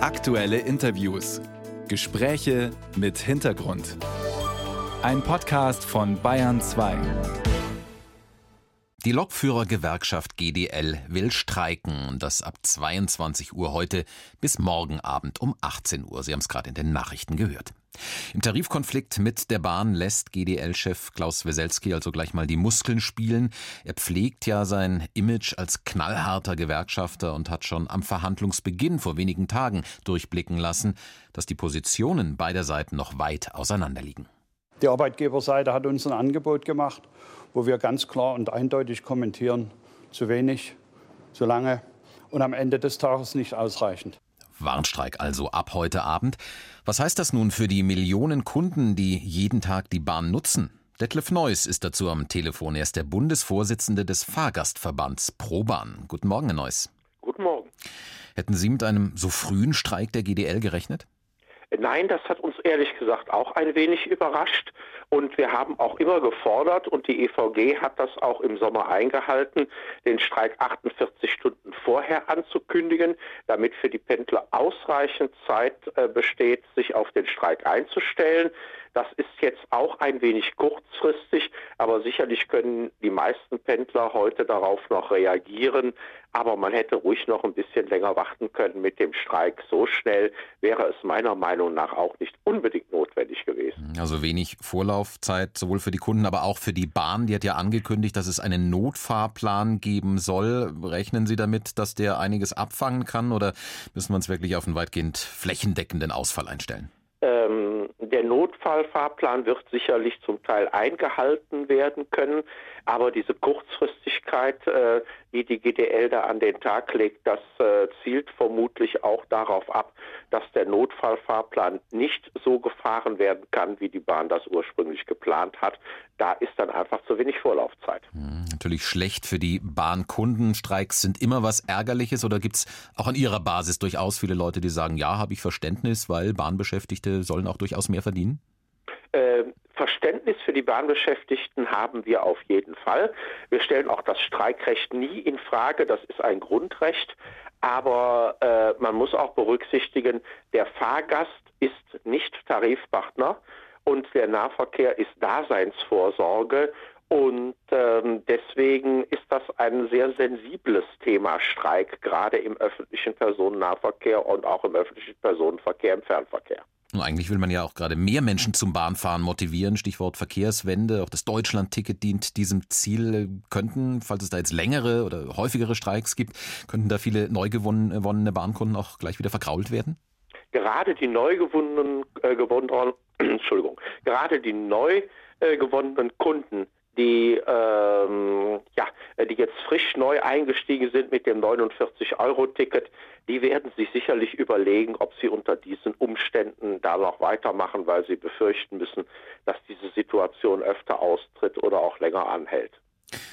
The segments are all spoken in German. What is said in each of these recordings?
Aktuelle Interviews. Gespräche mit Hintergrund. Ein Podcast von Bayern 2. Die Lokführergewerkschaft GDL will streiken und das ab 22 Uhr heute bis morgen Abend um 18 Uhr. Sie haben es gerade in den Nachrichten gehört. Im Tarifkonflikt mit der Bahn lässt GDL-Chef Klaus Weselski also gleich mal die Muskeln spielen. Er pflegt ja sein Image als knallharter Gewerkschafter und hat schon am Verhandlungsbeginn vor wenigen Tagen durchblicken lassen, dass die Positionen beider Seiten noch weit auseinanderliegen. Die Arbeitgeberseite hat uns ein Angebot gemacht, wo wir ganz klar und eindeutig kommentieren, zu wenig, zu lange und am Ende des Tages nicht ausreichend. Warnstreik also ab heute Abend. Was heißt das nun für die Millionen Kunden, die jeden Tag die Bahn nutzen? Detlef Neuss ist dazu am Telefon. Er ist der Bundesvorsitzende des Fahrgastverbands ProBahn. Guten Morgen, Herr Neuss. Guten Morgen. Hätten Sie mit einem so frühen Streik der GDL gerechnet? Nein, das hat uns ehrlich gesagt auch ein wenig überrascht. Und wir haben auch immer gefordert, und die EVG hat das auch im Sommer eingehalten, den Streik 48 Stunden vorher anzukündigen, damit für die Pendler ausreichend Zeit äh, besteht, sich auf den Streik einzustellen. Das ist jetzt auch ein wenig kurzfristig, aber sicherlich können die meisten Pendler heute darauf noch reagieren. Aber man hätte ruhig noch ein bisschen länger warten können mit dem Streik. So schnell wäre es meiner Meinung nach auch nicht unbedingt notwendig gewesen. Also wenig Vorlaufzeit sowohl für die Kunden, aber auch für die Bahn. Die hat ja angekündigt, dass es einen Notfahrplan geben soll. Rechnen Sie damit, dass der einiges abfangen kann oder müssen wir uns wirklich auf einen weitgehend flächendeckenden Ausfall einstellen? Ähm, der Notfallfahrplan wird sicherlich zum Teil eingehalten werden können, aber diese Kurzfristigkeit, äh, die die GDL da an den Tag legt, das äh, zielt vermutlich auch darauf ab, dass der Notfallfahrplan nicht so gefahren werden kann, wie die Bahn das ursprünglich geplant hat. Da ist dann einfach zu wenig Vorlaufzeit. Hm, natürlich schlecht für die Bahnkunden. Streiks sind immer was Ärgerliches oder gibt es auch an Ihrer Basis durchaus viele Leute, die sagen, ja, habe ich Verständnis, weil Bahnbeschäftigte sollen auch durchaus mehr verdienen? Äh, Verständnis für die Bahnbeschäftigten haben wir auf jeden Fall. Wir stellen auch das Streikrecht nie in Frage. Das ist ein Grundrecht. Aber äh, man muss auch berücksichtigen, der Fahrgast ist nicht Tarifpartner und der Nahverkehr ist Daseinsvorsorge. Und ähm, deswegen ist das ein sehr sensibles Thema Streik, gerade im öffentlichen Personennahverkehr und auch im öffentlichen Personenverkehr, im Fernverkehr. Und eigentlich will man ja auch gerade mehr Menschen zum Bahnfahren motivieren. Stichwort Verkehrswende. Auch das Deutschland-Ticket dient diesem Ziel. Könnten, falls es da jetzt längere oder häufigere Streiks gibt, könnten da viele neu gewonnene Bahnkunden auch gleich wieder verkrault werden? Gerade die neu gewonnenen, äh, gewonnenen, Entschuldigung, gerade die neu äh, gewonnenen Kunden die, ähm, ja, die jetzt frisch neu eingestiegen sind mit dem 49-Euro-Ticket, die werden sich sicherlich überlegen, ob sie unter diesen Umständen da noch weitermachen, weil sie befürchten müssen, dass diese Situation öfter austritt oder auch länger anhält.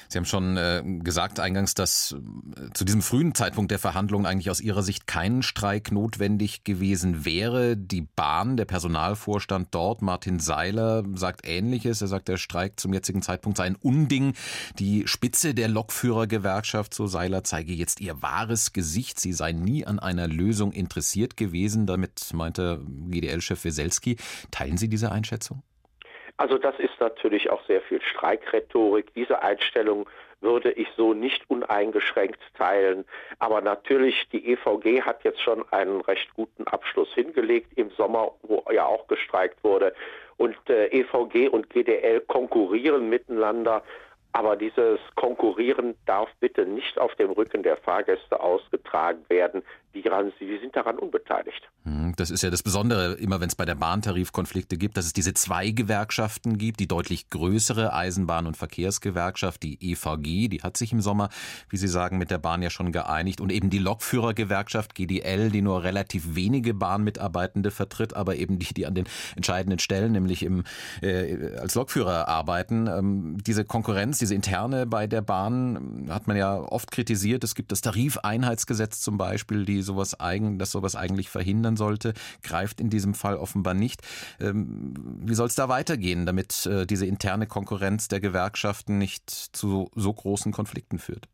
Sie haben schon äh, gesagt eingangs, dass äh, zu diesem frühen Zeitpunkt der Verhandlungen eigentlich aus Ihrer Sicht kein Streik notwendig gewesen wäre. Die Bahn, der Personalvorstand dort, Martin Seiler, sagt Ähnliches. Er sagt, der Streik zum jetzigen Zeitpunkt sei ein Unding. Die Spitze der Lokführergewerkschaft, so Seiler, zeige jetzt ihr wahres Gesicht. Sie sei nie an einer Lösung interessiert gewesen. Damit meinte GDL-Chef Weselski. Teilen Sie diese Einschätzung? Also das ist natürlich auch sehr viel Streikrhetorik. Diese Einstellung würde ich so nicht uneingeschränkt teilen. Aber natürlich, die EVG hat jetzt schon einen recht guten Abschluss hingelegt im Sommer, wo ja auch gestreikt wurde. Und äh, EVG und GDL konkurrieren miteinander. Aber dieses Konkurrieren darf bitte nicht auf dem Rücken der Fahrgäste ausgetragen werden. Die, die sind daran unbeteiligt. Hm, das ist ja das Besondere, immer wenn es bei der Bahn Tarifkonflikte gibt, dass es diese zwei Gewerkschaften gibt, die deutlich größere Eisenbahn- und Verkehrsgewerkschaft, die EVG, die hat sich im Sommer, wie Sie sagen, mit der Bahn ja schon geeinigt und eben die Lokführergewerkschaft GDL, die nur relativ wenige Bahnmitarbeitende vertritt, aber eben die, die an den entscheidenden Stellen, nämlich im, äh, als Lokführer arbeiten. Ähm, diese Konkurrenz, diese interne bei der Bahn hat man ja oft kritisiert. Es gibt das Tarifeinheitsgesetz zum Beispiel, die sowas eigen, das sowas eigentlich verhindern sollte, greift in diesem Fall offenbar nicht. Ähm, wie soll es da weitergehen, damit äh, diese interne Konkurrenz der Gewerkschaften nicht zu so großen Konflikten führt?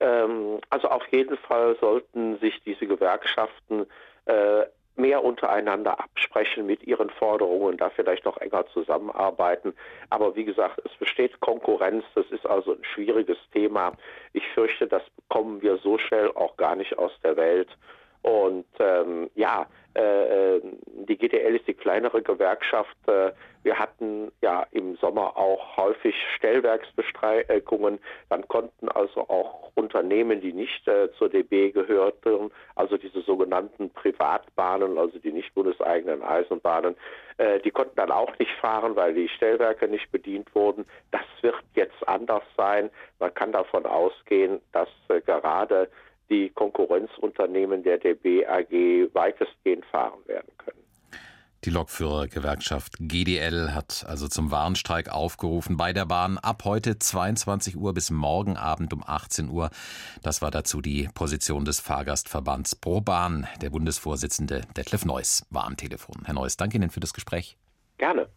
Ähm, also auf jeden Fall sollten sich diese Gewerkschaften äh, mehr untereinander absprechen mit ihren Forderungen, da vielleicht noch enger zusammenarbeiten. Aber wie gesagt, es besteht Konkurrenz, das ist also ein schwieriges Thema. Ich fürchte, das bekommen wir so schnell auch gar nicht aus der Welt. Und ähm, ja, äh, äh die GDL ist die kleinere Gewerkschaft. Äh, wir hatten ja im Sommer auch häufig Stellwerksbestreikungen. Dann konnten also auch Unternehmen, die nicht äh, zur DB gehörten, also diese sogenannten Privatbahnen, also die nicht bundeseigenen Eisenbahnen, äh, die konnten dann auch nicht fahren, weil die Stellwerke nicht bedient wurden. Das wird jetzt anders sein. Man kann davon ausgehen, dass äh, gerade die Konkurrenzunternehmen der DB AG weitestgehend fahren werden können. Die Lokführergewerkschaft GDL hat also zum Warnstreik aufgerufen bei der Bahn ab heute 22 Uhr bis morgen Abend um 18 Uhr. Das war dazu die Position des Fahrgastverbands Pro Bahn. Der Bundesvorsitzende Detlef Neuss war am Telefon. Herr Neuss, danke Ihnen für das Gespräch. Gerne.